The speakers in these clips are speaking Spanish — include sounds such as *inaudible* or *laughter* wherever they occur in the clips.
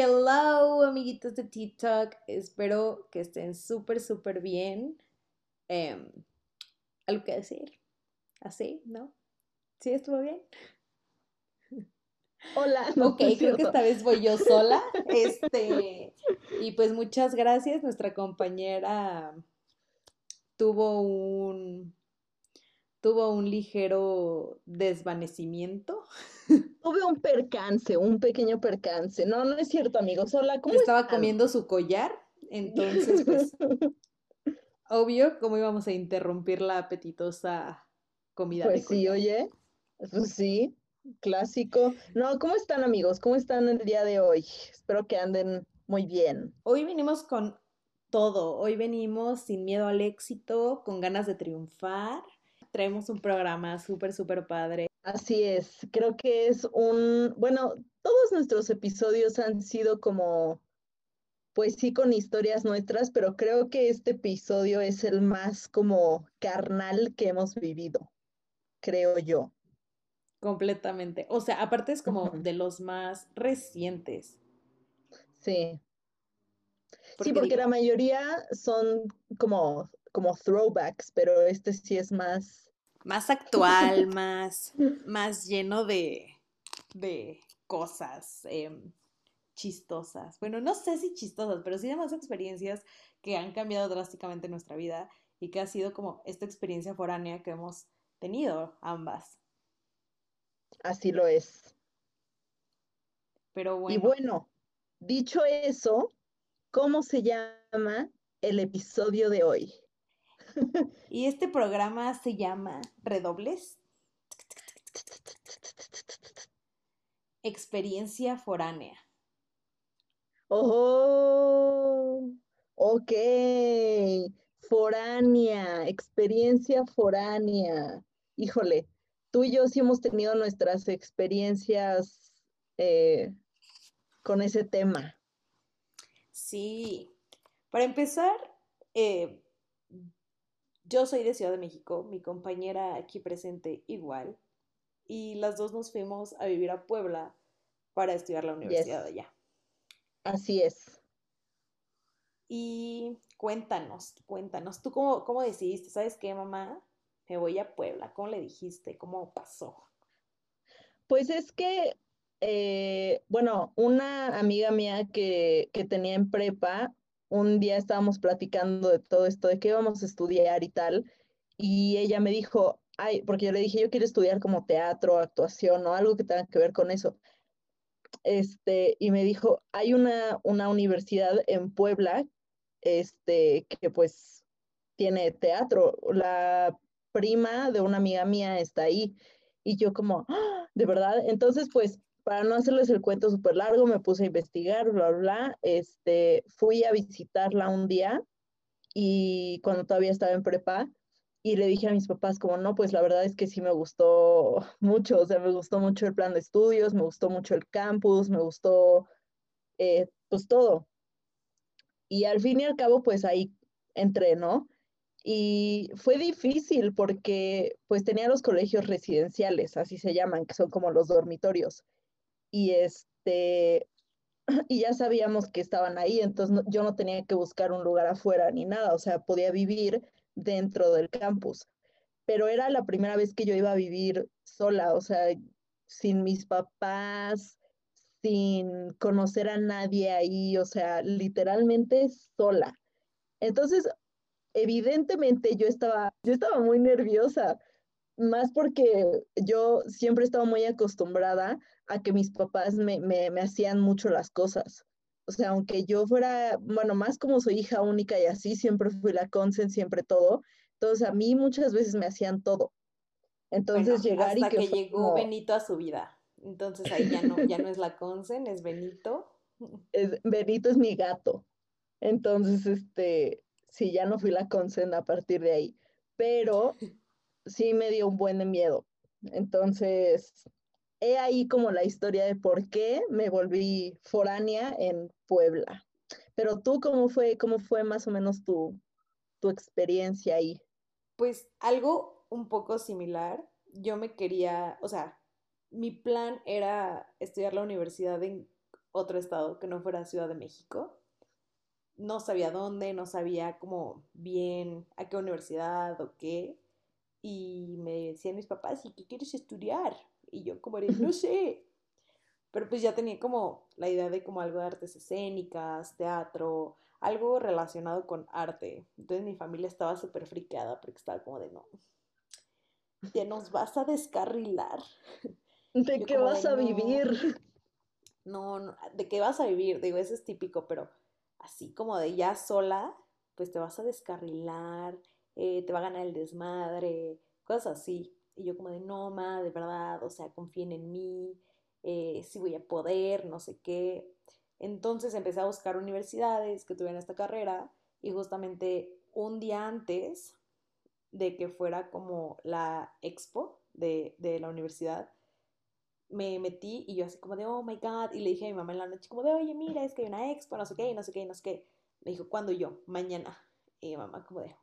Hello, amiguitos de TikTok. Espero que estén súper, súper bien. Em, ¿Algo que decir? ¿Así? ¿No? ¿Sí estuvo bien? *laughs* Hola. ok, creo que esta vez voy yo sola. *laughs* Este, y pues muchas gracias. Nuestra compañera tuvo un tuvo un ligero desvanecimiento. Tuve un percance, un pequeño percance. No, no es cierto, amigos. Hola, ¿cómo Estaba comiendo su collar, entonces, pues, *laughs* obvio, ¿cómo íbamos a interrumpir la apetitosa comida? Pues sí, oye, pues sí, clásico. No, ¿cómo están, amigos? ¿Cómo están el día de hoy? Espero que anden muy bien. Hoy venimos con todo. Hoy venimos sin miedo al éxito, con ganas de triunfar traemos un programa súper, súper padre. Así es, creo que es un, bueno, todos nuestros episodios han sido como, pues sí, con historias nuestras, pero creo que este episodio es el más como carnal que hemos vivido, creo yo. Completamente. O sea, aparte es como de los más recientes. Sí. sí, porque la mayoría son como como throwbacks, pero este sí es más... Más actual, más, más lleno de, de cosas em, chistosas. Bueno, no sé si chistosas, pero sí de más experiencias que han cambiado drásticamente nuestra vida y que ha sido como esta experiencia foránea que hemos tenido ambas. Así lo es. Pero bueno. Y bueno, dicho eso, ¿cómo se llama el episodio de hoy? Y este programa se llama Redobles. Experiencia foránea. Oh, ok. Foránea, experiencia foránea. Híjole, tú y yo sí hemos tenido nuestras experiencias eh, con ese tema. Sí. Para empezar, eh, yo soy de Ciudad de México, mi compañera aquí presente igual, y las dos nos fuimos a vivir a Puebla para estudiar la universidad allá. Así es. Y cuéntanos, cuéntanos, ¿tú cómo, cómo decidiste? ¿Sabes qué, mamá? Me voy a Puebla. ¿Cómo le dijiste? ¿Cómo pasó? Pues es que, eh, bueno, una amiga mía que, que tenía en prepa un día estábamos platicando de todo esto, de qué íbamos a estudiar y tal, y ella me dijo, ay, porque yo le dije, yo quiero estudiar como teatro, actuación o algo que tenga que ver con eso. Este, y me dijo, hay una, una universidad en Puebla, este, que pues tiene teatro. La prima de una amiga mía está ahí. Y yo como, ¡Ah! de verdad, entonces pues para no hacerles el cuento súper largo, me puse a investigar, bla, bla, bla. Este, fui a visitarla un día y cuando todavía estaba en prepa, y le dije a mis papás como, no, pues la verdad es que sí me gustó mucho, o sea, me gustó mucho el plan de estudios, me gustó mucho el campus, me gustó, eh, pues todo. Y al fin y al cabo, pues ahí entré, ¿no? Y fue difícil porque pues tenía los colegios residenciales, así se llaman, que son como los dormitorios y este, *clears throat* y ya sabíamos que estaban ahí, entonces yo no tenía que buscar un lugar afuera ni nada, o sea, podía vivir dentro del campus. Pero era la primera vez que yo iba a vivir sola, o sea, sin mis papás, sin conocer a nadie ahí, o sea, literalmente sola. Entonces, evidentemente yo estaba, yo estaba muy nerviosa, más porque yo siempre estaba muy acostumbrada a que mis papás me, hacían mucho las cosas. O sea, aunque yo fuera, bueno, más como soy hija única y así, siempre fui la consen, siempre todo. Entonces a mí muchas veces me hacían todo. Entonces llegar y que, llegó Benito a su vida. Entonces ahí ya no, ya no es la consen, es Benito. Es, Benito es mi gato. Entonces, este, sí, ya no fui la consen a partir de ahí. Pero sí me dio un buen miedo. Entonces, he ahí como la historia de por qué me volví foránea en Puebla. Pero tú, ¿cómo fue, cómo fue más o menos tu, tu experiencia ahí? Pues algo un poco similar. Yo me quería, o sea, mi plan era estudiar la universidad en otro estado que no fuera Ciudad de México. No sabía dónde, no sabía como bien a qué universidad o qué. Y me decían mis papás, ¿y qué quieres estudiar? Y yo como de, no sé. Pero pues ya tenía como la idea de como algo de artes escénicas, teatro, algo relacionado con arte. Entonces mi familia estaba súper friqueada porque estaba como de, no, ya nos vas a descarrilar. *laughs* ¿De qué vas a vivir? *laughs* No, no, ¿de qué vas a vivir? Digo, eso es típico, pero así como de ya sola, pues te vas a descarrilar, eh, te va a ganar el desmadre, cosas así. Y yo como de, no, ma, de verdad, o sea, confíen en mí, eh, si voy a poder, no sé qué. Entonces empecé a buscar universidades que tuvieran esta carrera y justamente un día antes de que fuera como la expo de, de la universidad, me metí y yo así como de, oh my god, y le dije a mi mamá en la noche como de, oye, mira, es que hay una expo, no sé qué, no sé qué, no sé qué. Me dijo, ¿cuándo yo? Mañana. Y mi mamá como de,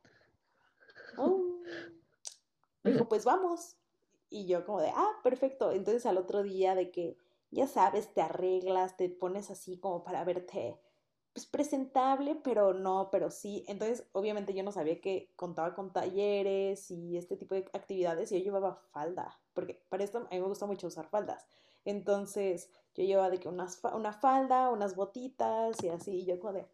oh. Dijo, pues vamos. Y yo como de, ah, perfecto. Entonces al otro día de que, ya sabes, te arreglas, te pones así como para verte pues presentable, pero no, pero sí. Entonces, obviamente yo no sabía que contaba con talleres y este tipo de actividades y yo llevaba falda, porque para esto a mí me gusta mucho usar faldas. Entonces, yo llevaba de que unas, una falda, unas botitas y así, y yo como de,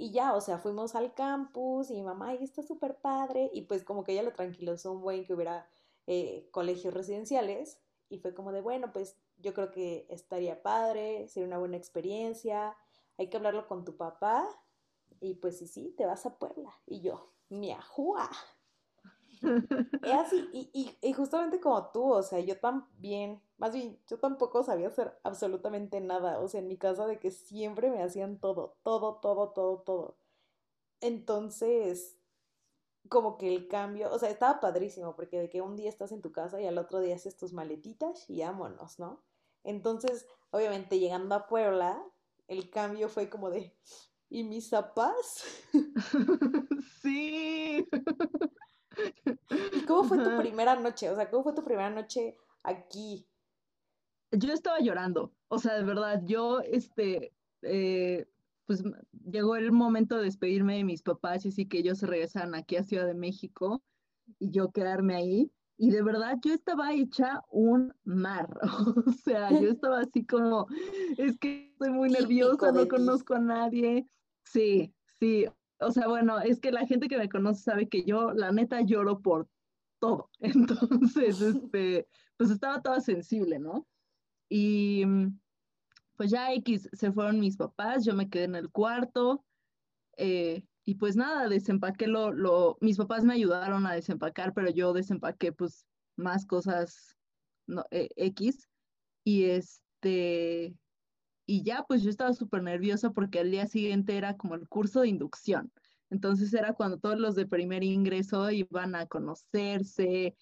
Y ya, o sea, fuimos al campus y mi mamá, y está súper padre, y pues como que ella lo tranquilizó un buen que hubiera eh, colegios residenciales, y fue como de, bueno, pues yo creo que estaría padre, sería una buena experiencia, hay que hablarlo con tu papá y pues sí, sí, te vas a Puebla. Y yo, mi *laughs* y así, y, y, justamente como tú, o sea, yo también, más bien, yo tampoco sabía hacer absolutamente nada, o sea, en mi casa de que siempre me hacían todo, todo, todo, todo, todo. Entonces, como que el cambio, o sea, estaba padrísimo, porque de que un día estás en tu casa y al otro día haces tus maletitas y vámonos, ¿no? Entonces, obviamente, llegando a Puebla, el cambio fue como de, ¿y mis zapas? *laughs* sí. *laughs* ¿Y cómo fue tu primera noche? O sea, ¿cómo fue tu primera noche aquí? Yo estaba llorando, o sea, de verdad, yo, este, eh, pues llegó el momento de despedirme de mis papás y así que ellos se regresaran aquí a Ciudad de México y yo quedarme ahí. Y de verdad yo estaba hecha un mar, *laughs* o sea, yo *laughs* estaba así como, es que estoy muy nerviosa, no conozco a nadie. Sí, sí, o sea, bueno, es que la gente que me conoce sabe que yo, la neta, lloro por todo. *laughs* Entonces, este, pues estaba toda sensible, ¿no? Y pues ya X, se fueron mis papás, yo me quedé en el cuarto eh, y pues nada, desempaqué lo, lo, mis papás me ayudaron a desempacar, pero yo desempaqué pues más cosas eh, X y este, y ya pues yo estaba súper nerviosa porque al día siguiente era como el curso de inducción. Entonces era cuando todos los de primer ingreso iban a conocerse,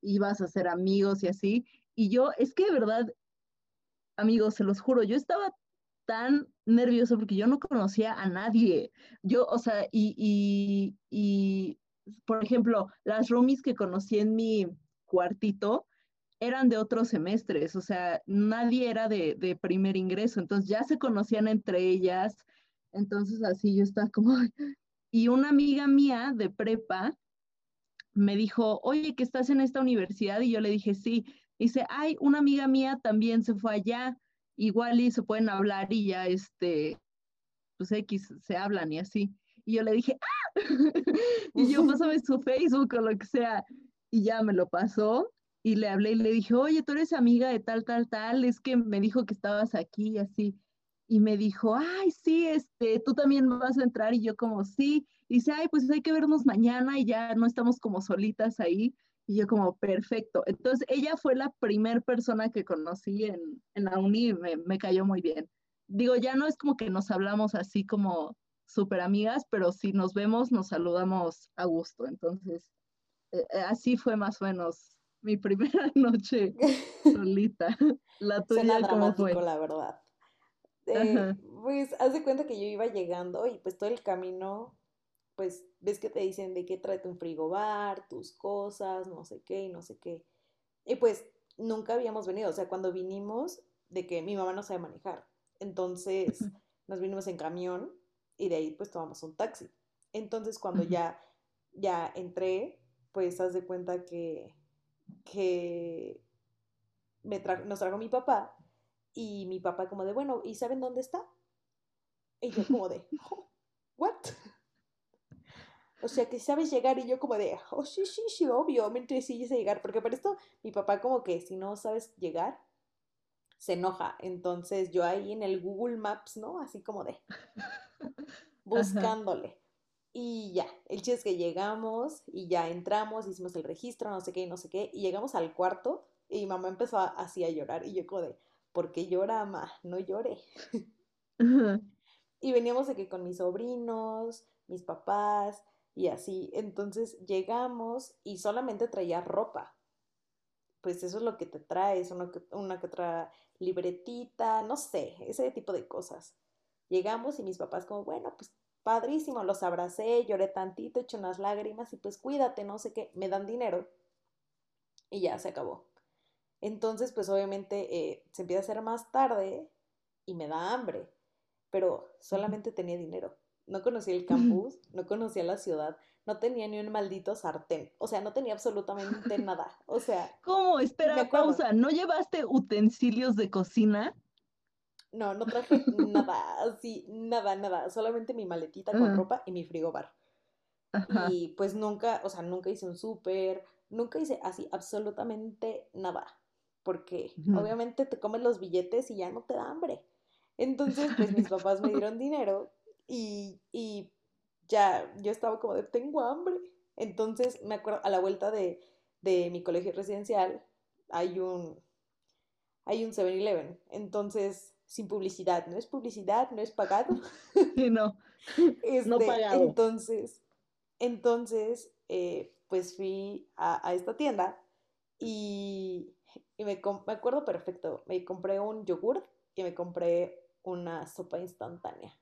ibas a ser amigos y así. Y yo, es que de verdad, amigos, se los juro, yo estaba tan nervioso porque yo no conocía a nadie. Yo, o sea, y, y, por ejemplo, las roomies que conocí en mi cuartito eran de otros semestres, o sea, nadie era de, de primer ingreso, entonces ya se conocían entre ellas, entonces así yo estaba como, y una amiga mía de prepa me dijo, oye, que estás en esta universidad, y yo le dije, sí, dice, ay, una amiga mía también se fue allá, igual y se pueden hablar y ya, este, pues X, se hablan y así. Y yo le dije, ¡ah! *laughs* y yo, pásame su Facebook o lo que sea. Y ya me lo pasó y le hablé y le dije, oye, tú eres amiga de tal, tal, tal, es que me dijo que estabas aquí y así. Y me dijo, ay, sí, este, tú también vas a entrar. Y yo como, sí. Y dice, ay, pues hay que vernos mañana y ya no estamos como solitas ahí. Y yo como, perfecto. Entonces, ella fue la primera persona que conocí en, en la uni y me, me, cayó muy bien. Digo, ya no es como que nos hablamos así como súper amigas, pero si nos vemos, nos saludamos a gusto. Entonces, eh, eh así fue más o menos mi *laughs* primera noche *laughs* solita. *laughs* La tuya, Suena ¿cómo fue? la verdad. Eh, pues, haz de cuenta que yo iba llegando y pues todo el camino pues ves que te dicen de qué trae un frigobar, tus cosas, no sé qué y no sé qué. Y pues nunca habíamos venido, o sea, cuando vinimos, de que mi mamá no sabe manejar. Entonces nos vinimos en camión y de ahí pues tomamos un taxi. Entonces cuando ya, ya entré, pues haz de cuenta que, que me nos trajo mi papá y mi papá como de, bueno, ¿y saben dónde está? Y yo como de, *laughs* oh, ¿what? O sea, que sabes llegar y yo como de, oh, sí, sí, sí, obviamente sí sé llegar, porque por esto mi papá como que si no sabes llegar, se enoja. Entonces yo ahí en el Google Maps, ¿no? Así como de, *laughs* buscándole. Y ya, el chiste es que llegamos y ya entramos, hicimos el registro, no sé qué no sé qué, y llegamos al cuarto y mamá empezó así a llorar y yo como de, ¿por qué llora, mamá? No llore. Y veníamos de que con mis sobrinos, mis papás y así. Entonces llegamos y solamente traía ropa. Pues eso es lo que te traes, una que, una que otra libretita, no sé, ese tipo de cosas. Llegamos y mis papás como, bueno, pues padrísimo, los abracé, lloré tantito, eché unas lágrimas y pues cuídate, no sé qué, me dan dinero y ya se acabó. Entonces, pues obviamente eh, se empieza a hacer más tarde y me da hambre, pero solamente tenía dinero. No conocía el campus, *laughs* no conocía la ciudad, no tenía ni un maldito sartén, o sea, no tenía absolutamente *laughs* nada. O sea, ¿cómo? Espera, pausa, ¿no llevaste utensilios de cocina? No, no traje nada, así, nada, nada, solamente mi maletita con ropa y mi frigobar. Y pues nunca, o sea, nunca hice un súper, nunca hice así absolutamente nada, porque obviamente te comes los billetes y ya no te da hambre. Entonces, *laughs* pues mis papás me dieron dinero y, y ya yo estaba como de, tengo hambre. Entonces, me acuerdo, a la vuelta de, de mi colegio residencial hay un, hay un 7-Eleven. Entonces, sin publicidad. No es publicidad, no es pagado. *laughs* Sí, no. no este, pagado. Entonces, entonces eh, pues fui a, esta tienda y, y me, me, acuerdo perfecto. Me compré un yogur y me compré una sopa instantánea.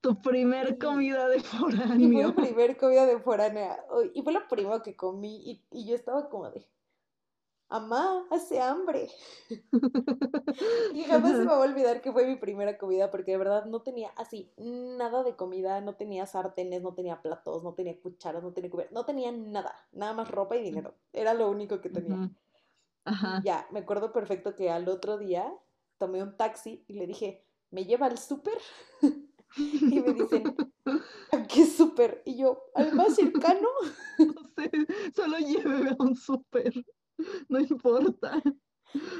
Tu primer comida de foráneo. Y fue mi primer comida de foránea. Y fue lo primero que comí y, y yo estaba como de, Amá, hace hambre. *laughs* y jamás se me va a olvidar que fue mi primera comida porque de verdad no tenía así nada de comida, no tenía sartenes, no tenía platos, no tenía cucharas, no tenía cubiertos, no tenía nada, nada más ropa y dinero. Era lo único que tenía. Ajá. ya, me acuerdo perfecto que al otro día tomé un taxi y le dije, ¿me lleva al súper? *laughs* y me dicen, *laughs* ¿a qué súper? Y yo, ¿al más cercano? *laughs* no sé, solo lléveme a un súper. no importa.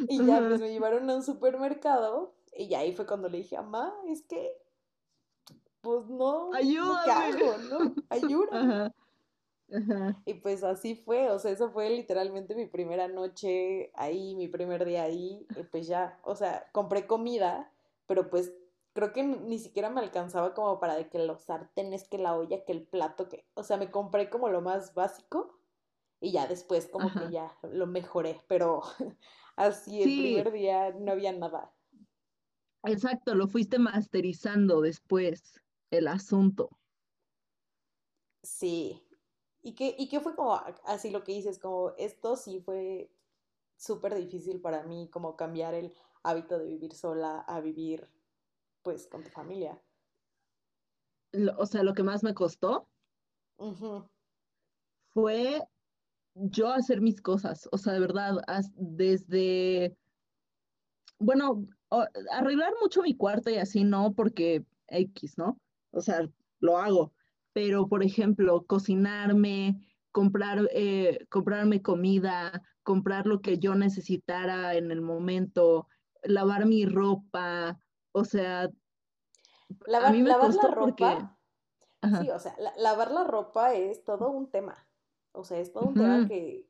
Y ya, pues me llevaron a un supermercado y ya ahí fue cuando le dije, mamá, es que, pues no, Ayúdame. ¿no? Ayúdame. Y pues así fue, o sea, eso fue literalmente mi primera noche ahí, mi primer día ahí, y pues ya, o sea, compré comida, pero pues creo que ni siquiera me alcanzaba como para de que los sartenes, que la olla, que el plato, que, o sea, me compré como lo más básico y ya después como que ya lo mejoré, pero *laughs* así el primer día no había nada. Exacto, lo fuiste masterizando después el asunto. Sí. ¿Y qué, y qué fue como así lo que dices? Como esto sí fue súper difícil para mí, como cambiar el hábito de vivir sola a vivir pues con tu familia. o sea, lo que más me costó fue yo hacer mis cosas, o sea, de verdad, desde, bueno, arreglar mucho mi cuarto y así, no, porque X, ¿no? O sea, lo hago, pero por ejemplo, cocinarme, comprar, eh, comprarme comida, comprar lo que yo necesitara en el momento, lavar mi ropa, o sea, lavar, a mí me lavar la ropa. Sí, o sea, lavar la ropa es todo un tema. O sea, es todo un tema que,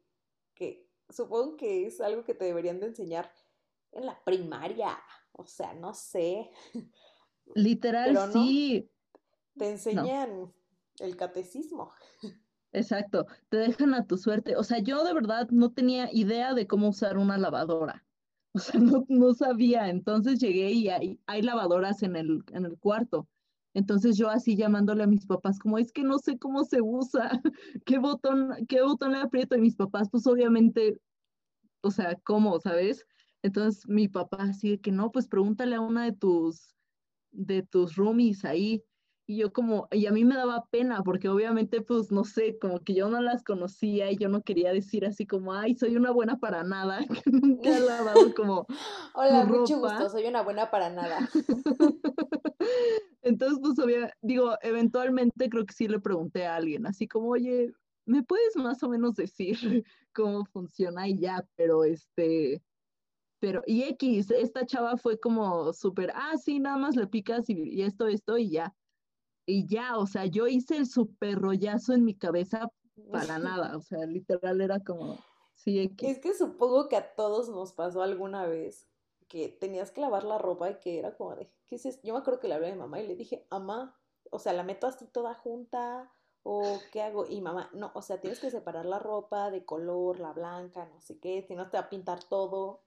que supongo que es algo que te deberían de enseñar en la primaria. O sea, no sé. Literal, sí. Te enseñan el catecismo. Exacto, te dejan a tu suerte. O sea, yo de verdad no tenía idea de cómo usar una lavadora. *laughs* O sea, no, no sabía. Entonces llegué y hay, lavadoras en el, en el cuarto. Entonces yo así llamándole a mis papás como es que no sé cómo se usa, *laughs* qué botón, qué botón le aprieto y mis papás pues obviamente, o sea, ¿cómo, sabes? Entonces mi papá así de que no, pues pregúntale a una de tus, de tus roomies ahí. Y yo como, y a mí me daba pena porque obviamente pues no sé, como que yo no las conocía y yo no quería decir así como, ay, soy una buena para nada, *laughs* que nunca he lavado como... *laughs* Hola, mucho gusto, soy una buena para nada. *laughs* Entonces pues obvia, digo, eventualmente creo que sí le pregunté a alguien, así como, oye, ¿me puedes más o menos decir cómo funciona? Y ya, pero este, pero, y X, esta chava fue como súper, ah, sí, nada más le picas y, esto, esto y ya. Y ya, o sea, yo hice el súper rollazo en mi cabeza para *laughs* nada, o sea, literal era como, sí, X. Es que supongo que a todos nos pasó alguna vez que tenías que lavar la ropa y que era como de, ¿qué es esto? Yo me acuerdo que le hablé a mi mamá y le dije, mamá, o sea, la meto así toda junta, o qué hago, y mamá, no, o sea, tienes que separar la ropa de color, la blanca, no sé qué, si no te va a pintar todo.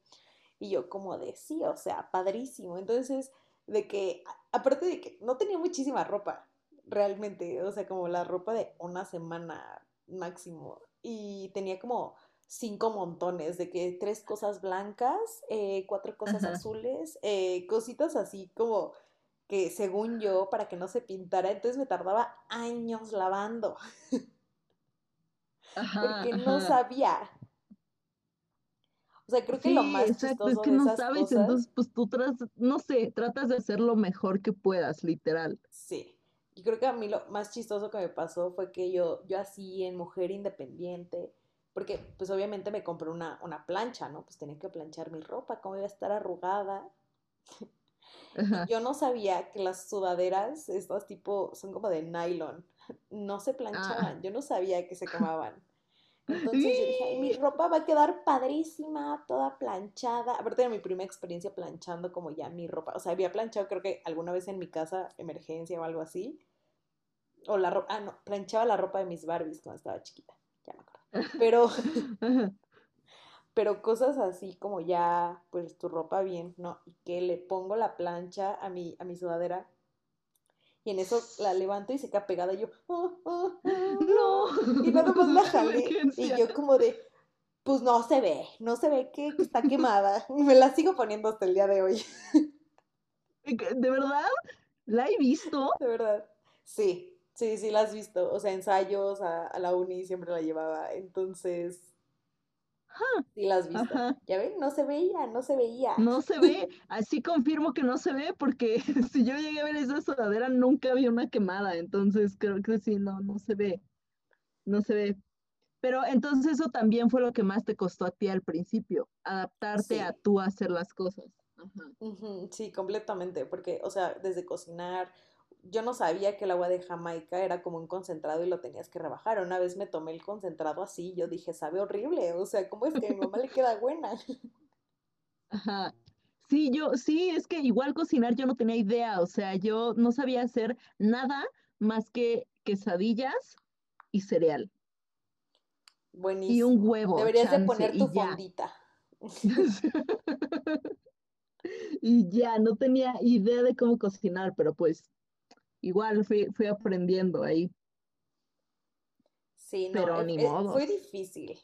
Y yo como de, sí, o sea, padrísimo. Entonces, de que, aparte de que no tenía muchísima ropa, realmente, o sea, como la ropa de una semana máximo. Y tenía como cinco montones, de que tres cosas blancas, eh, cuatro cosas azules, eh, cositas así como que según yo, para que no se pintara, entonces me tardaba años lavando. porque no sabía. O sea, creo que lo más exacto, es que no sabes, entonces pues tú tratas, no sé, tratas de hacer lo mejor que puedas, literal. Sí. Y creo que a mí lo más chistoso que me pasó fue que yo, yo así en mujer independiente, porque pues obviamente me compré una, una plancha, ¿no? Pues tenía que planchar mi ropa, cómo iba a estar arrugada. yo no sabía que las sudaderas, estas tipo, son como de nylon, no se ah. planchaban, yo no sabía que se quemaban. Entonces yo dije, mi ropa va a quedar padrísima, toda planchada. Aparte de mi primera experiencia planchando como ya mi ropa. O sea, había planchado creo que alguna vez en mi casa, emergencia o algo así. O la ropa, ah, no, planchaba la ropa de mis Barbies cuando estaba chiquita. Ya me acuerdo. Pero, *laughs* pero cosas así como ya, pues tu ropa bien, ¿no? Y que le pongo la plancha a mi, a mi sudadera y en eso la levanto y se queda pegada y yo, oh, oh, no. Y nada más la jalé. Y yo como de, pues no se ve, no se ve que está quemada. *laughs* Y me la sigo poniendo hasta el día de hoy. *laughs* ¿De verdad? ¿La he visto? De verdad. Sí, sí, sí la has visto. O sea, ensayos a, a la uni siempre la llevaba. Entonces, Sí, las visto. Ya ven, no se veía, no se veía. No se ve, *laughs* así confirmo que no se ve, porque *laughs* si yo llegué a ver esa sudadera nunca había una quemada, entonces creo que sí, no, no se ve. No se ve. Pero entonces eso también fue lo que más te costó a ti al principio, adaptarte a tú hacer las cosas. Sí, completamente, porque, o sea, desde cocinar, yo no sabía que el agua de Jamaica era como un concentrado y lo tenías que rebajar. Una vez me tomé el concentrado así, yo dije, sabe horrible, o sea, ¿cómo es que a mi mamá le queda buena? *laughs* Ajá. Sí, yo, sí, es que igual cocinar yo no tenía idea, o sea, yo no sabía hacer nada más que quesadillas y cereal. Buenísimo. Y un huevo. Deberías de poner tu fondita. *laughs* y ya, no tenía idea de cómo cocinar, pero pues igual fui, fui aprendiendo ahí. Sí, no, Pero ni modo. fue difícil.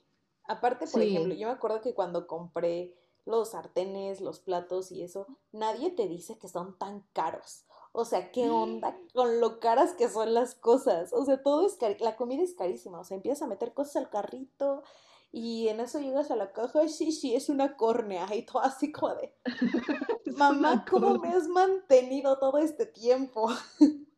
Aparte, por ejemplo, yo me acuerdo que cuando compré los sartenes, los platos y eso, nadie te dice que son tan caros. O sea, ¿qué *gasps* onda con lo caras que son las cosas? O sea, todo es la comida es carísima. O sea, empiezas a meter cosas al carrito y en eso llegas a la caja y sí, sí, es una córnea. Y todo así como de, *laughs* mamá, ¿cómo me has mantenido todo este tiempo? *laughs*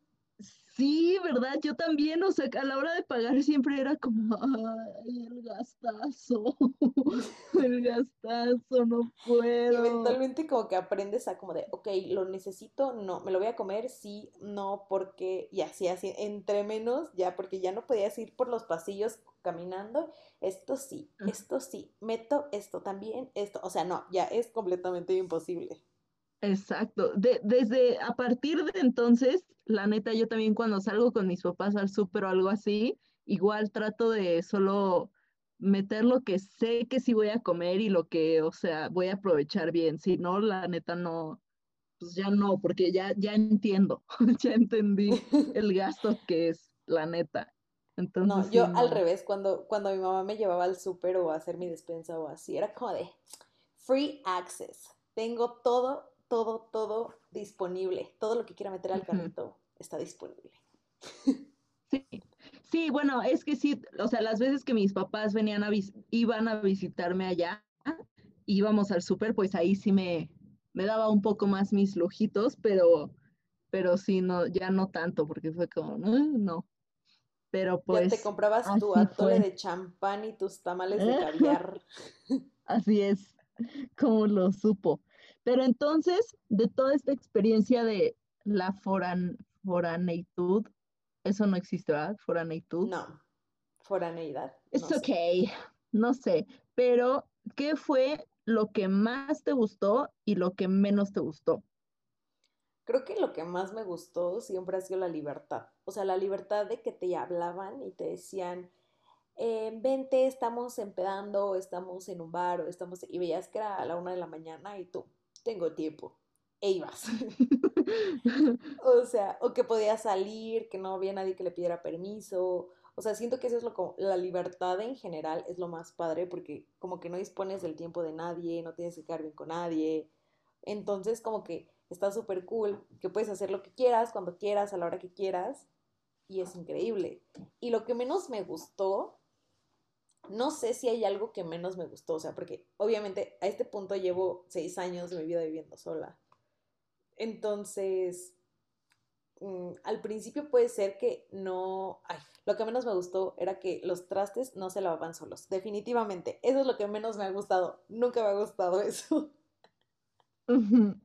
Sí, ¿verdad? Yo también, o sea, a la hora de pagar siempre era como, ay, el gastazo, *laughs* el gastazo, no puedo. Y eventualmente como que aprendes a como de, ok, lo necesito, no, me lo voy a comer, sí, no, porque, y así, así, entre menos, ya, porque ya no podías ir por los pasillos caminando, esto sí, esto sí, meto esto también, esto, o sea, no, ya es completamente imposible. Exacto. De, desde a partir de entonces, la neta, yo también cuando salgo con mis papás al súper o algo así, igual trato de solo meter lo que sé que sí voy a comer y lo que, o sea, voy a aprovechar bien. Si no, la neta no, pues ya no, porque ya, ya entiendo, *laughs* ya entendí *laughs* el gasto que es, la neta. Entonces, no, yo al revés, cuando, cuando mi mamá me llevaba al súper o a hacer mi despensa o así, era como de, free access. Tengo todo, todo, todo disponible. Todo lo que quiera meter al carrito está disponible. Sí, sí, bueno, es que sí, o sea, las veces que mis papás venían a iban a visitarme allá, íbamos al súper, pues ahí sí me, me daba un poco más mis lujitos, pero, pero sí, no, ya no tanto, porque fue como, no, Pero pues. Ya te comprabas tu atole de champán y tus tamales de *laughs* caviar. Así es, como lo supo. Pero entonces, de toda esta experiencia de la foran, foraneitud, eso no existe, ¿verdad? Foraneitud. No, foraneidad. Es ok, no sé, pero ¿qué fue lo que más te gustó y lo que menos te gustó? Creo que lo que más me gustó siempre ha sido la libertad. O sea, la libertad de que te hablaban y te decían, eh, vente, estamos empedando, estamos en un bar, o estamos... Y veías que era a la una de la mañana y tú, tengo tiempo. E ibas. *laughs* o sea, o que podías salir, que no había nadie que le pidiera permiso, o sea, siento que eso es lo como, la libertad en general es lo más padre porque como que no dispones del tiempo de nadie, no tienes que quedar bien con nadie. Entonces como que está súper cool, que puedes hacer lo que quieras, cuando quieras, a la hora que quieras. Y es increíble. Y lo que menos me gustó, no sé si hay algo que menos me gustó, o sea, porque obviamente a este punto llevo seis años de mi vida viviendo sola. Entonces, mm, al principio puede ser que no, ay, lo que menos me gustó era que los trastes no se lavaban solos. Definitivamente. Eso es lo que menos me ha gustado. Nunca me ha gustado *laughs* eso. *laughs*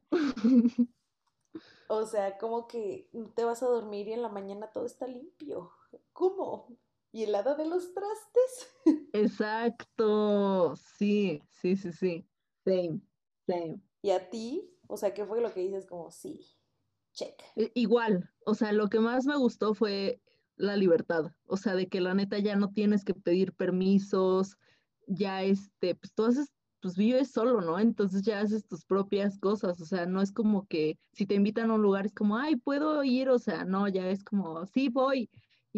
o sea, como que te vas a dormir y en la mañana todo está limpio. ¿Cómo? ¿Y el lado de los trastes? *laughs* Exacto. Sí, sí, sí, sí. Same, same. ¿Y a ti? O sea, ¿qué fue lo que dices como sí? Check. Igual, o sea, lo que más me gustó fue la libertad, o sea, de que la neta ya no tienes que pedir permisos, ya este, pues tú haces, pues vives solo, ¿no? Entonces ya haces tus propias cosas, o sea, no es como que si te invitan a un lugar es como, ay, puedo ir, o sea, no, ya es como, sí, voy,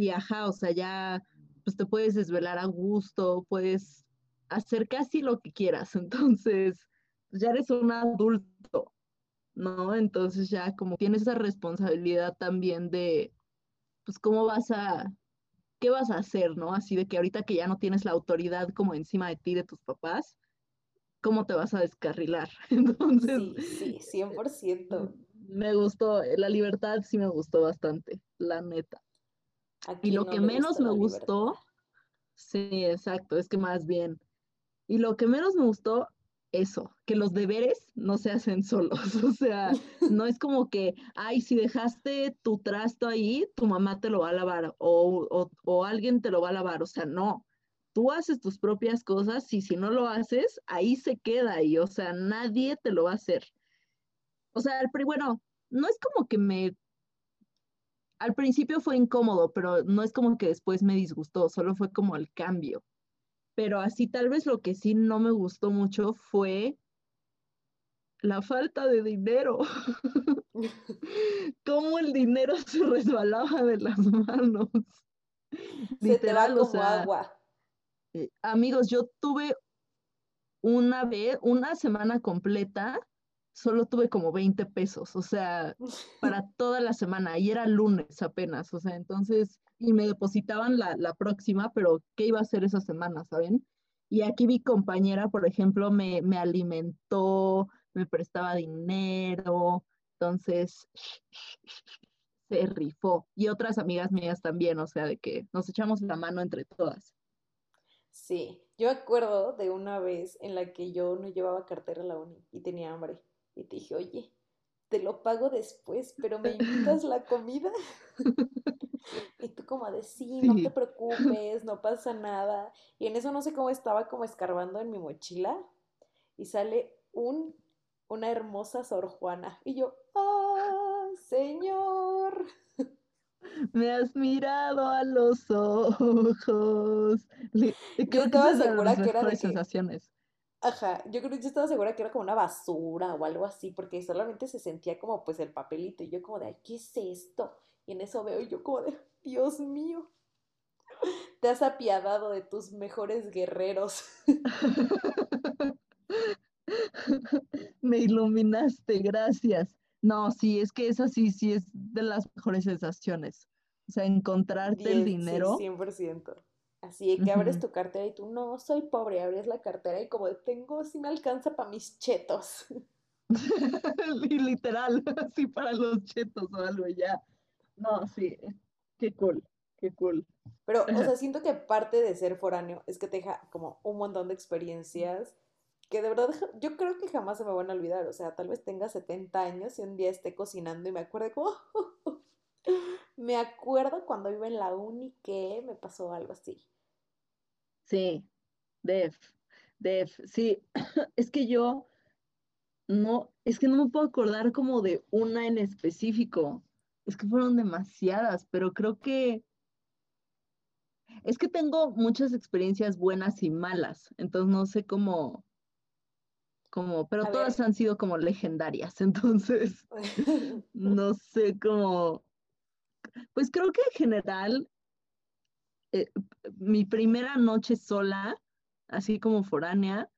y ajá, o sea, ya, pues te puedes desvelar a gusto, puedes hacer casi lo que quieras, *laughs* entonces, pues ya eres un adulto, ¿no? Entonces ya como tienes esa responsabilidad también de pues cómo vas a, qué vas a hacer, ¿no? Así de que ahorita que ya no tienes la autoridad como encima de ti, de tus papás, ¿cómo te vas a descarrilar? *laughs* Entonces... Sí, sí, 100%. Me gustó, la libertad sí me gustó bastante, la neta. Y lo que menos me gustó, sí, exacto, es que más bien. Y lo que menos me gustó eso, que los deberes no se hacen solos. *laughs* O sea, no es como que, ay, si dejaste tu trasto ahí, tu mamá te lo va a lavar o, o, alguien te lo va a lavar. O sea, no. Tú haces tus propias cosas y si no lo haces, ahí se queda ahí. O sea, nadie te lo va a hacer. O sea, bueno, no es como que me... Al principio fue incómodo, pero no es como que después me disgustó, solo fue como el cambio pero así tal vez lo que sí no me gustó mucho fue la falta de dinero. *laughs* Cómo el dinero se resbalaba de las manos. Literal, como agua. Eh, amigos, yo tuve una vez, una semana completa solo tuve como 20 pesos, o sea, *laughs* para toda la semana, y era lunes apenas, o sea, entonces, y me depositaban la, la próxima, pero ¿qué iba a hacer esa semana, saben? Y aquí mi compañera, por ejemplo, me, me alimentó, me prestaba dinero, entonces *laughs* se rifó. Y otras amigas mías también, o sea, de que nos echamos la mano entre todas. Sí, yo acuerdo de una vez en la que yo no llevaba cartera a la uni y tenía hambre y te dije, oye, te lo pago después, pero me invitas la comida. *laughs* y tú como de, sí, no te preocupes, no pasa nada. Y en eso no sé cómo estaba como escarbando en mi mochila y sale un, una hermosa Sor Juana. Y yo, ¡ah, señor! Me has mirado a los ojos. Yo estaba segura que era de sensaciones. Ajá, yo creo que yo estaba segura que era como una basura o algo así, porque solamente se sentía como pues el papelito y yo como de, ay, ¿qué es esto? Y en eso veo yo como de, Dios mío, te has apiadado de tus mejores guerreros. *laughs* Me iluminaste, gracias. No, sí, es que esa sí, sí es de las mejores sensaciones. O sea, encontrarte el dinero. Sí, 100%. Así que abres tu cartera y tú, no, soy pobre, abres la cartera y como tengo, si me alcanza para mis chetos. *laughs* Literal, *laughs* así para los chetos o algo ya. No, sí, qué cool, qué cool. Pero, o sea, *laughs* siento que parte de ser foráneo es que te deja como un montón de experiencias que de verdad yo creo que jamás se me van a olvidar. O sea, tal vez tenga 70 años y un día esté cocinando y me acuerde como, me acuerdo cuando iba en la uni que me pasó algo así. Sí, Def, Def, sí, *clears throat* es que yo no, es que no me puedo acordar como de una en específico. Es que fueron demasiadas, pero creo que es que tengo muchas experiencias buenas y malas, entonces no sé cómo, cómo, pero todas han sido como legendarias, *laughs* entonces *laughs* no sé cómo, pues creo que en general eh, mi primera noche sola, así como foránea,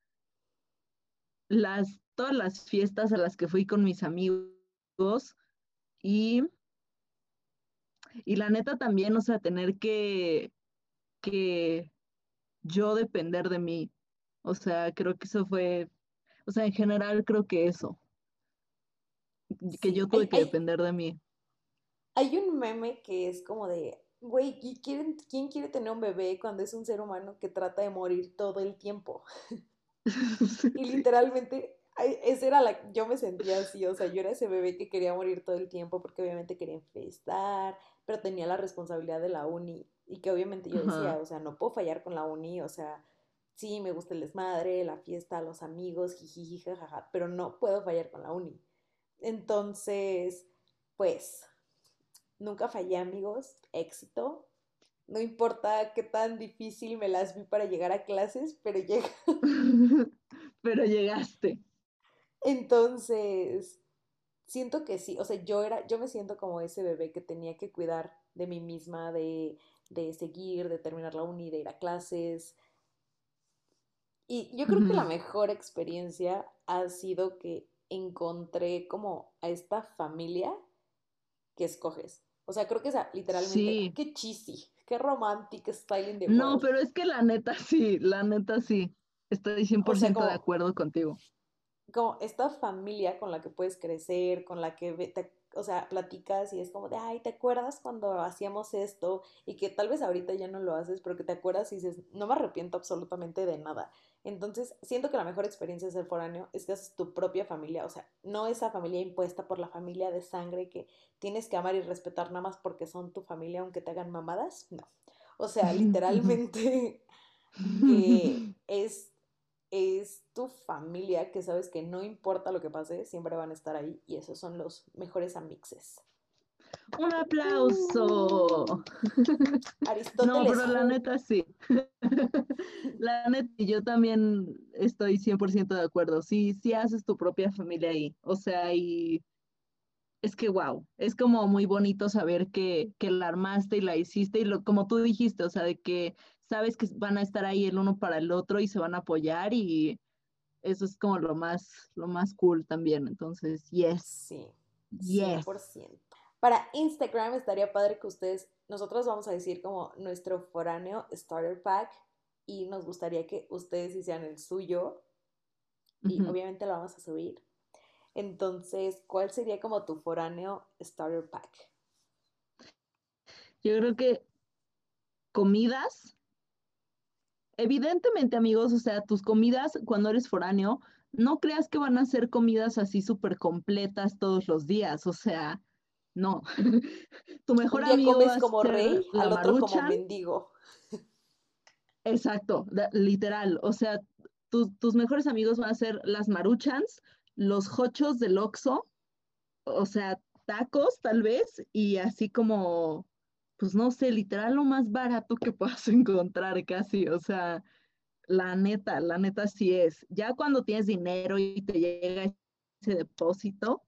las, todas las fiestas a las que fui con mis amigos y, y la neta también, o sea, tener que, que yo depender de mí. O sea, creo que eso fue, o sea, en general creo que eso, que yo tuve que depender de mí. Hay un meme que es como de, güey, ¿quién, ¿quién quiere tener un bebé cuando es un ser humano que trata de morir todo el tiempo? *laughs* y literalmente, esa era la, yo me sentía así, o sea, yo era ese bebé que quería morir todo el tiempo porque obviamente quería infestar, pero tenía la responsabilidad de la uni y que obviamente yo decía, o sea, no puedo fallar con la uni, o sea, sí, me gusta el desmadre, la fiesta, los amigos, jiji, jajaja, pero no puedo fallar con la uni. Entonces, pues, Nunca fallé, amigos. Éxito. No importa qué tan difícil me las vi para llegar a clases, pero llega. *laughs* pero llegaste. Entonces, siento que sí, o sea, yo era, yo me siento como ese bebé que tenía que cuidar de mí misma, de, de seguir, de terminar la uni, de ir a clases. Y yo creo que la mejor experiencia ha sido que encontré como a esta familia que escoges. O sea, creo que esa, literalmente, qué cheesy, qué romántico styling de No, pero es que la neta sí, la neta sí. Estoy 100% de acuerdo contigo. Como esta familia con la que puedes crecer, con la que te o sea, platicas y es como de, ay, ¿te acuerdas cuando hacíamos esto? Y que tal vez ahorita ya no lo haces, pero que te acuerdas y dices, no me arrepiento absolutamente de nada. Entonces, siento que la mejor experiencia de ser foráneo es que haces tu propia familia, o sea, no esa familia impuesta por la familia de sangre que tienes que amar y respetar nada más porque son tu familia aunque te hagan mamadas, no. O sea, *laughs* literalmente *laughs* es es tu familia que sabes que no importa lo que pase, siempre van a estar ahí y esos son los mejores amixes. Un aplauso. *laughs* Aristóteles. No, pero la neta sí. *laughs* La neta, yo también estoy 100% de acuerdo. Sí, sí haces tu propia familia ahí. O sea, y es que wow, es como muy bonito saber que, que la armaste y la hiciste y lo, como tú dijiste, o sea, de que sabes que van a estar ahí el uno para el otro y se van a apoyar y eso es como lo más, lo más cool también. Entonces, yes. Sí. 100%. Para Instagram estaría padre que ustedes, nosotros vamos a decir como nuestro foráneo starter pack y nos gustaría que ustedes hicieran el suyo y obviamente lo vamos a subir. Entonces, ¿cuál sería como tu foráneo starter pack? Yo creo que comidas evidentemente, amigos, o sea, tus comidas cuando eres foráneo, no creas que van a ser comidas así súper completas todos los días, o sea, no. *laughs* tu mejor Un amigo comes como rey, al otro como mendigo. Exacto, literal, o sea, tus mejores amigos van a ser las maruchans, los hochos del Oxxo, o sea, tacos tal vez, y así como pues no sé, literal lo más barato que *laughs* puedas encontrar casi, o sea, la neta, la neta sí es. Ya cuando tienes dinero y te llega ese depósito,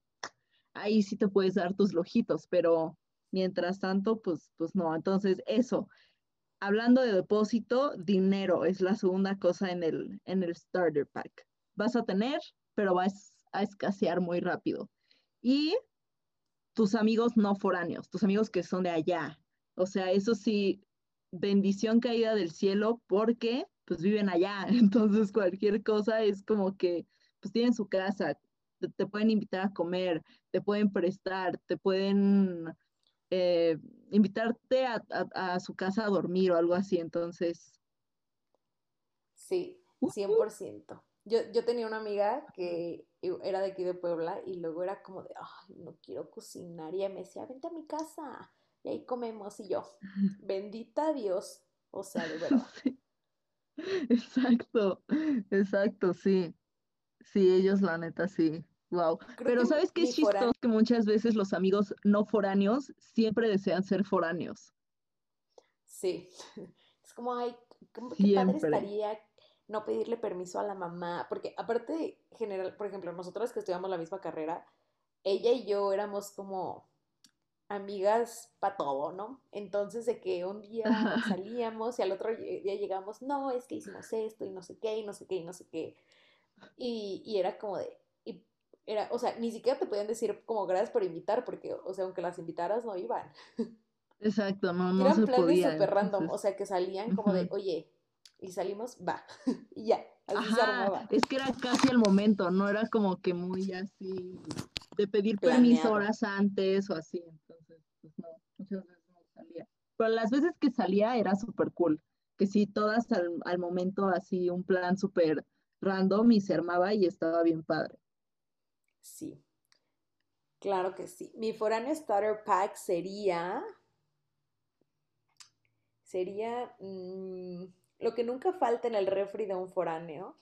ahí sí te puedes dar tus lojitos, pero mientras tanto, pues, pues no. Entonces, eso. Hablando de depósito, dinero es la segunda cosa en el, en el starter pack. Vas a tener pero va a escasear muy rápido. Y tus amigos no foráneos, tus amigos que son de allá. O sea, eso sí, bendición caída del cielo porque pues viven allá. *laughs* Entonces cualquier cosa es como que pues tienen su casa, te, pueden invitar a comer, te pueden prestar, te pueden eh, invitarte a, su casa a dormir o algo así. Entonces... Sí, 100%. Yo, yo tenía una amiga que era de aquí de Puebla y luego era como de, ay, no quiero cocinar. Y ella me decía, vente a mi casa y ahí comemos. Y yo, *laughs* bendita Dios. O sea, de verdad. *laughs* Exacto, exacto, sí. Sí, ellos la neta sí. Wow. Pero ¿sabes qué es chistoso? Que muchas veces los amigos no foráneos siempre desean ser foráneos. Sí. *laughs* Es como, ay, qué padre estaría no pedirle permiso a la mamá, porque aparte general, por ejemplo, nosotros que estudiamos la misma carrera, ella y yo éramos como amigas para todo, ¿no? Entonces de que un día salíamos y al otro día llegamos, no, es que hicimos esto y no sé qué y no sé qué y no sé qué. Y, y era como de, y era, o sea, ni siquiera te podían decir como gracias por invitar, porque, o sea, aunque las invitaras no iban. Exacto, no, no Eran planes súper random, o sea, que salían como de, oye, y salimos, va, *laughs* y ya, así se armaba. Es que era casi el momento, no era como que muy así de pedir permiso horas antes o así, entonces, pues no, muchas veces no salía. Pero las veces que salía era súper cool, que sí, todas al, al momento así, un plan súper random y se armaba y estaba bien padre. Sí, claro que sí. Mi foráneo starter pack sería, sería... Mmm, lo que nunca falta en el refri de un foráneo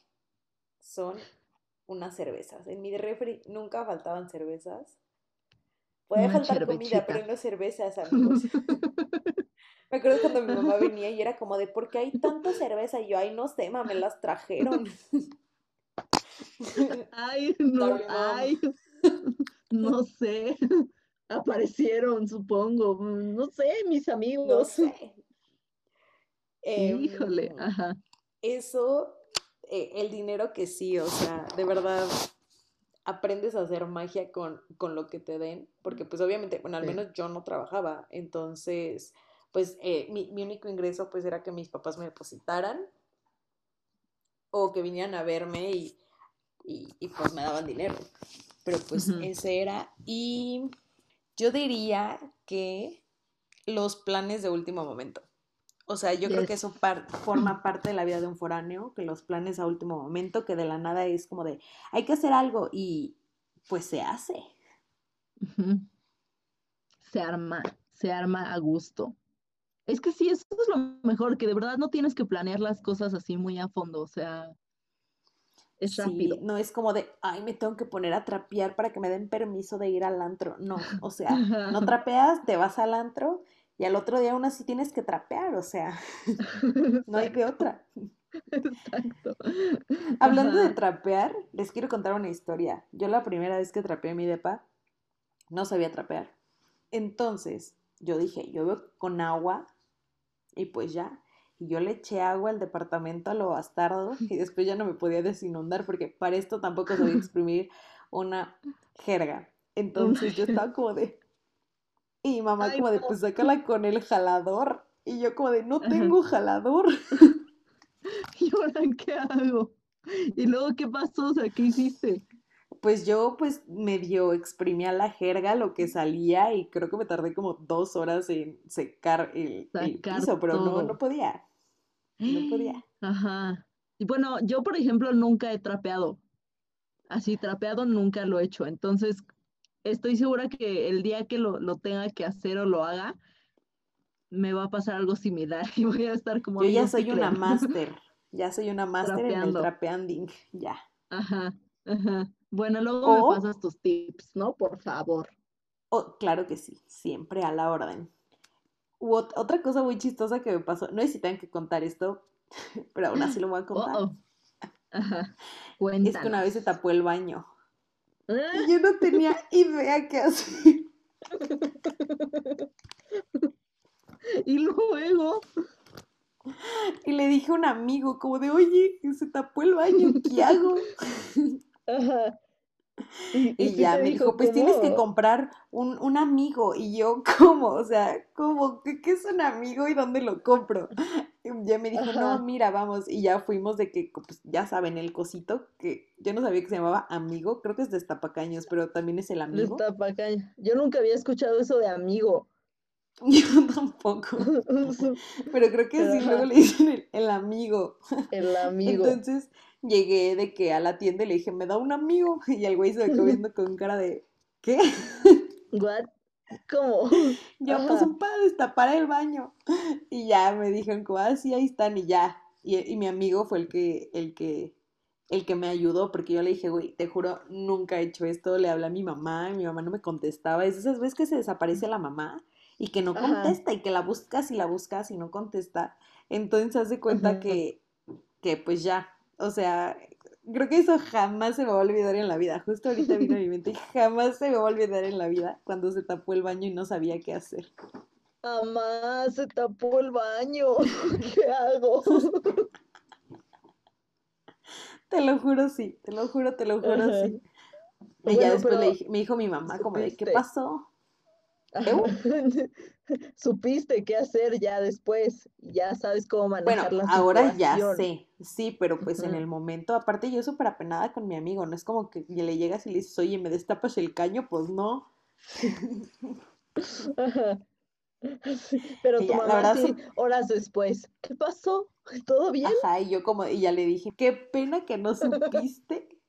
son unas cervezas. En mi refri nunca faltaban cervezas. Puede faltar comida, pero no cervezas, amigos. *laughs* me acuerdo cuando mi mamá venía y era como de, ¿por qué hay tanta cerveza? Y yo, ay, no sé, me las trajeron. ay, *laughs* no, ay, no sé. Aparecieron, supongo. No sé, mis amigos. No sé. Híjole, em, ajá. Eso, eh, el dinero que sí, o sea, de verdad aprendes a hacer magia con, con lo que te den, porque pues obviamente, bueno, al menos yo no trabajaba, entonces, pues eh, mi, único ingreso pues era que mis papás me depositaran o que vinieran a verme y, y, pues me daban dinero. Pero pues ese era. Y yo diría que los planes de último momento. O sea, yo creo que eso forma parte de la vida de un foráneo, que los planes a último momento, que de la nada es como de, hay que hacer algo y pues se hace. Se arma, se arma a gusto. Es que sí, eso es lo mejor, que de verdad no tienes que planear las cosas así muy a fondo, o sea, es rápido. No es como de, ay, me tengo que poner a trapear para que me den permiso de ir al antro. No, o sea, *laughs* no trapeas, te vas al antro y al otro día aún así tienes que trapear, o sea, *laughs* no hay de otra. Exacto. Hablando de trapear, les quiero contar una historia. Yo la primera vez que trapeé mi depa, no sabía trapear. Entonces, yo dije, yo veo con agua y pues ya. Y yo le eché agua al departamento a lo bastardo y después ya no me podía desinundar porque para esto tampoco sabía *laughs* exprimir una jerga. Entonces yo estaba como de, y mamá como de, pues sácala con el jalador. Y yo como de, no tengo jalador. *laughs* ¿Y ahora qué hago? ¿Y luego qué pasó? O sea, ¿qué hiciste? Pues yo pues medio exprimía la jerga lo que salía y creo que me tardé como dos horas en secar el, piso, pero no, no podía. No podía. *gasps* Ajá. Y bueno, yo por ejemplo nunca he trapeado. Así trapeado nunca lo he hecho. Entonces, estoy segura que el día que lo, tenga que hacer o lo haga, me va a pasar algo similar *laughs* y voy a estar como... Yo ya soy una máster, *laughs* ya soy una máster en el trapeanding, ya. Ajá, ajá. Bueno, luego me pasas tus tips, ¿no? Por favor. Oh, claro que sí, siempre a la orden. otra cosa muy chistosa que me pasó, no sé si tengo que contar esto, *laughs* pero aún así lo voy a contar. Ajá. Es que una vez se tapó el baño. Y yo no tenía idea qué hacer. *laughs* Y luego. Y le dije a un amigo, como de, oye, se tapó el baño, ¿qué hago? Ajá. Y, ya me dijo, pues tienes que comprar un, un, amigo. Y yo, *laughs* ¿cómo? O sea, ¿cómo? ¿Qué, ¿Qué, es un amigo y dónde lo compro? Ya me dijo, no, mira, vamos. Y ya fuimos de que, pues ya saben, el cosito, que yo no sabía que se llamaba amigo. Creo que es destapacaños, pero también es el amigo. Destapacaños. Yo nunca había escuchado eso de amigo. *laughs* Yo tampoco. *laughs* Pero creo que sí, luego le dicen el, el, amigo. El amigo. Entonces llegué de que a la tienda y le dije, me da un amigo. *laughs* Y el güey se quedó viendo con cara de, ¿qué? ¿What? ¿Cómo? *laughs* Yo, pues un para destapar el baño. *laughs* Y ya me dijeron, como, ah, sí, ahí están, y ya. Y, y, mi amigo fue el que, el que, el que me ayudó, porque yo le dije, güey, te juro, nunca he hecho esto. Le hablé a mi mamá, y mi mamá no me contestaba. Es esas veces que se desaparece la mamá y que no contesta, y que la buscas y la buscas y no contesta. Entonces hace cuenta que, que pues ya, o sea, creo que eso jamás se me va a olvidar en la vida. Justo ahorita vino a mi mente y jamás se me va a olvidar en la vida cuando se tapó el baño y no sabía qué hacer. Jamás se tapó el baño. *laughs* ¿Qué hago? Te lo juro, sí. Te lo juro, te lo juro, sí. Y ya después le dije, me dijo mi mamá, como de, ¿qué pasó? *laughs* Supiste qué hacer ya después, ya sabes cómo manejar bueno, ahora ya sé, sí, pero pues en el momento, aparte yo súper apenada con mi amigo, no es como que le llegas y le dices, oye, ¿me destapas el caño? Pues no. *laughs* Pero tu mamá sí, horas después, ¿qué pasó? ¿Todo bien? Ajá, y yo como, y ya le dije, qué pena que no *laughs* supiste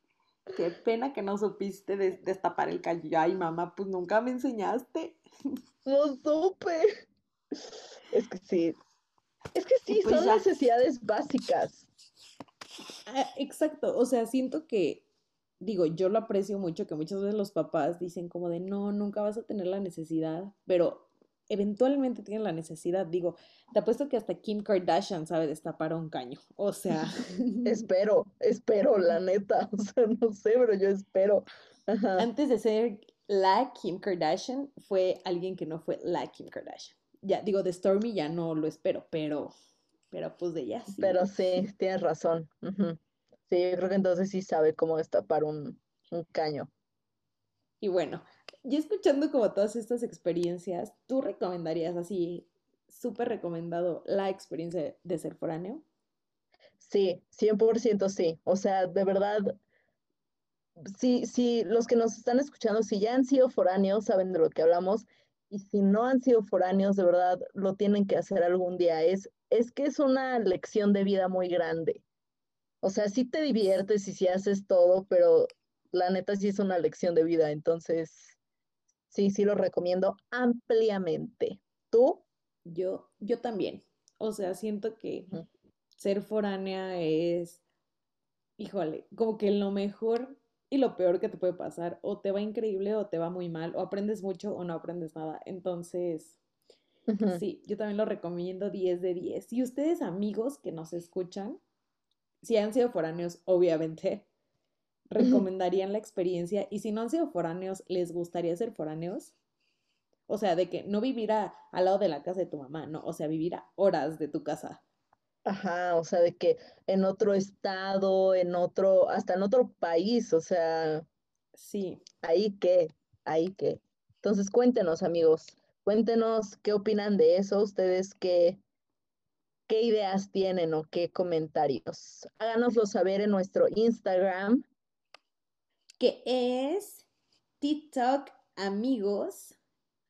Qué pena que no supiste destapar el caño. Ay, mamá, pues nunca me enseñaste. *laughs* No supe. Es que sí. Es que sí, pues son necesidades básicas. Ah, exacto. O sea, siento que, digo, yo lo aprecio mucho que muchas veces los papás dicen como de no, nunca vas a tener la necesidad, pero eventualmente tienen la necesidad. Digo, te apuesto que hasta Kim Kardashian sabe destapar un caño. O sea. *laughs* espero, *laughs* espero, la neta. O sea, no sé, pero yo espero. Antes de ser la Kim Kardashian, fue alguien que no fue la Kim Kardashian. Ya, digo, de Stormy ya no lo espero, pero, pero pues de ella sí. Pero sí, tienes razón. Sí, yo creo que entonces sí sabe cómo destapar un, un caño. Y bueno, y escuchando como todas estas experiencias, ¿tú recomendarías así, súper recomendado, la experiencia de ser foráneo? Sí, 100% sí. O sea, de verdad, sí, sí, los que nos están escuchando, si ya han sido foráneos, saben de lo que hablamos. Y si no han sido foráneos, de verdad, lo tienen que hacer algún día. Es, es que es una lección de vida muy grande. O sea, sí te diviertes y sí haces todo, pero la neta sí es una lección de vida. Entonces, Sí, sí lo recomiendo ampliamente. ¿Tú? Yo, yo también. O sea, siento que ser foránea es, híjole, como que lo mejor y lo peor que te puede pasar. O te va increíble o te va muy mal. O aprendes mucho o no aprendes nada. Entonces, sí, yo también lo recomiendo 10 de 10. Y ustedes, amigos que nos escuchan, si han sido foráneos, obviamente, recomendarían la experiencia y si no han sido foráneos, ¿les gustaría ser foráneos? O sea, de que no vivir al lado de la casa de tu mamá, no, o sea, vivir a horas de tu casa. Ajá, o sea, de que en otro estado, en otro, hasta en otro país, o sea. Sí. Ahí qué, ahí qué. Entonces cuéntenos, amigos, cuéntenos qué opinan de eso, ustedes qué, qué ideas tienen o qué comentarios. Háganoslo saber en nuestro Instagram, que es TikTok amigos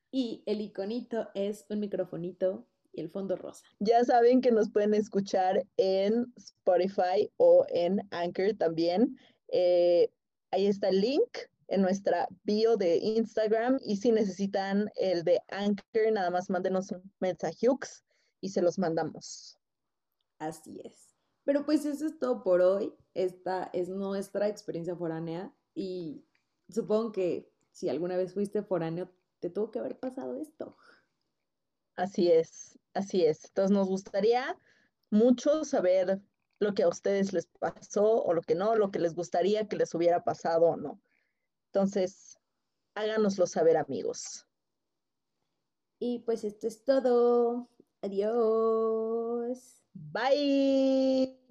y el iconito es un microfonito y el fondo rosa. Ya saben que nos pueden escuchar en Spotify o en Anchor también. Eh, ahí está el link en nuestra bio de Instagram y si necesitan el de Anchor, nada más mándenos un mensaje y se los mandamos. Así es. Pero pues eso es todo por hoy. Esta es nuestra experiencia foránea. Y supongo que si alguna vez fuiste foráneo, te tuvo que haber pasado esto. Así es, así es. Entonces nos gustaría mucho saber lo que a ustedes les pasó o lo que no, lo que les gustaría que les hubiera pasado o no. Entonces, háganoslo saber, amigos. Y pues esto es todo. Adiós. Bye.